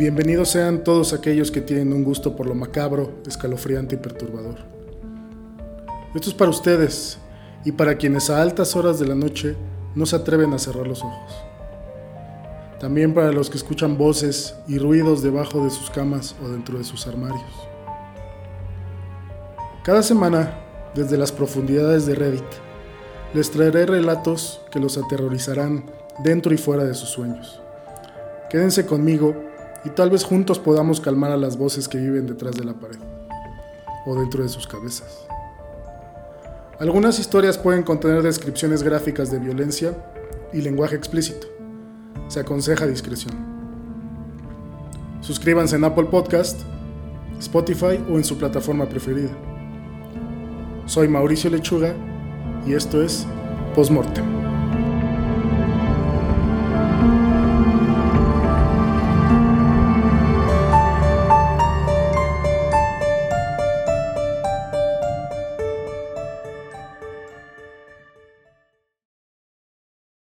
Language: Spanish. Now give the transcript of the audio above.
Bienvenidos sean todos aquellos que tienen un gusto por lo macabro, escalofriante y perturbador. Esto es para ustedes y para quienes a altas horas de la noche no se atreven a cerrar los ojos. También para los que escuchan voces y ruidos debajo de sus camas o dentro de sus armarios. Cada semana, desde las profundidades de Reddit, les traeré relatos que los aterrorizarán dentro y fuera de sus sueños. Quédense conmigo y tal vez juntos podamos calmar a las voces que viven detrás de la pared o dentro de sus cabezas. Algunas historias pueden contener descripciones gráficas de violencia y lenguaje explícito. Se aconseja discreción. Suscríbanse en Apple Podcast, Spotify o en su plataforma preferida. Soy Mauricio Lechuga y esto es Postmortem.